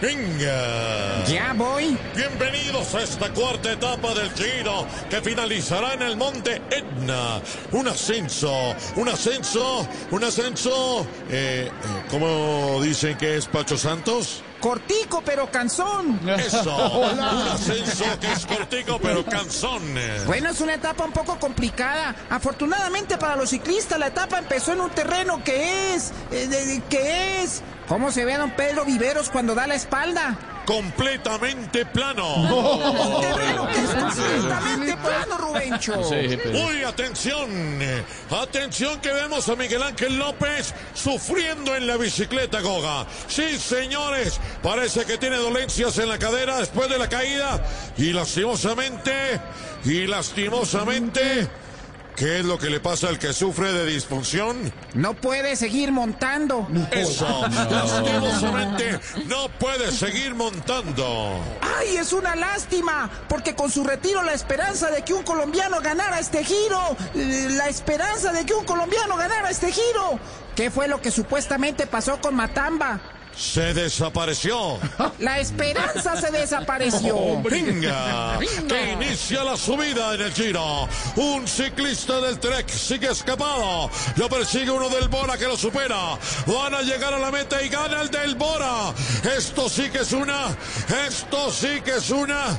Venga. Ya voy. Bienvenidos a esta cuarta etapa del Giro que finalizará en el Monte Etna. Un ascenso, un ascenso, un ascenso. Eh, eh, ¿Cómo dicen que es Pacho Santos? Cortico pero cansón. Eso, un ascenso que es cortico pero cansón. Bueno, es una etapa un poco complicada. Afortunadamente para los ciclistas la etapa empezó en un terreno que es... eh, que es... ¿Cómo se ve a don Pedro Viveros cuando da la espalda? Completamente plano. Un terreno que es completamente plano, Uy, atención, atención que vemos a Miguel Ángel López sufriendo en la bicicleta Goga. Sí, señores, parece que tiene dolencias en la cadera después de la caída. Y lastimosamente, y lastimosamente, ¿qué es lo que le pasa al que sufre de disfunción? No puede seguir montando. Eso, lastimosamente, no puede seguir montando. ¡Ay, es una lástima! Porque con su retiro la esperanza de que un colombiano ganara este giro, eh, la esperanza de que un colombiano ganara este giro. ¿Qué fue lo que supuestamente pasó con Matamba? Se desapareció. La esperanza se desapareció. Venga, que inicia la subida en el Giro. Un ciclista del Trek sigue escapado. Lo persigue uno del Bora que lo supera. Van a llegar a la meta y gana el del Bora. Esto sí que es una. Esto sí que es una.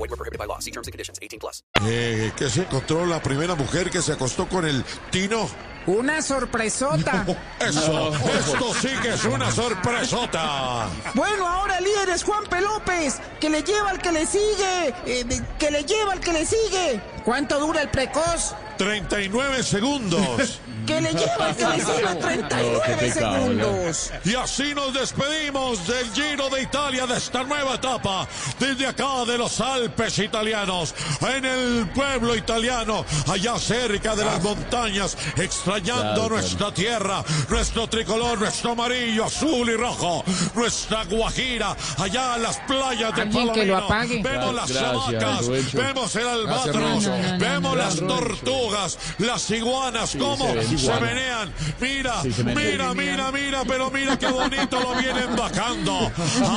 Group. Void were prohibited by law. See terms and conditions. 18 plus. Eh, que se encontró la primera mujer que se acostó con el Tino. Una sorpresota. Eso, esto sí que es una sorpresota. Bueno, ahora el líder es Juan P. López, que le lleva al que le sigue, eh, que le lleva al que le sigue. ¿Cuánto dura el precoz? 39 segundos. Que le lleva al que le sigue 39 segundos. Y así nos despedimos del Giro de Italia de esta nueva etapa. Desde acá de los Alpes italianos, en el pueblo italiano, allá cerca de las montañas, extrañando nuestra tierra, nuestro tricolor, nuestro amarillo, azul y rojo, nuestra guajira, allá en las playas de Palomino. Vemos las Gracias, hamacas, Rubencho. vemos el albatros, No, no, no, vemos las tortugas, las iguanas, cómo se menean. Mira, Sí, se menean. mira, mira, mira, pero mira qué bonito lo vienen bajando.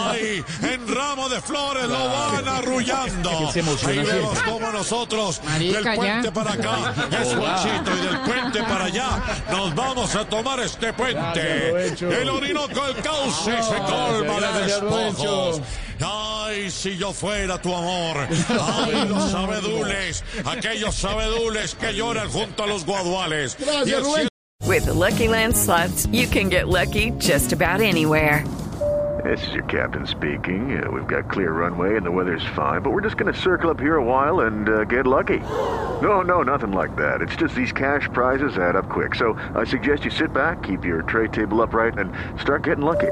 Ay, en ramo de flores lo van arrullando. Ahí vemos como nosotros Marica, del puente ya. para acá es Juanchito y del puente para allá nos vamos a tomar este puente. El Orinoco, el cauce se colma de despojos. Rubencho. Ay, si yo fuera tu amor. Ay, los sabedules, aquellos sabedules que lloran junto a los guaduales. Y el cielo With the Lucky Land slots, you can get lucky just about anywhere. This is your captain speaking. Uh, we've got clear runway and the weather's fine, but we're just going to circle up here a while and uh, get lucky. No, no, nothing like that. It's just these cash prizes add up quick. So I suggest you sit back, keep your tray table upright, and start getting lucky.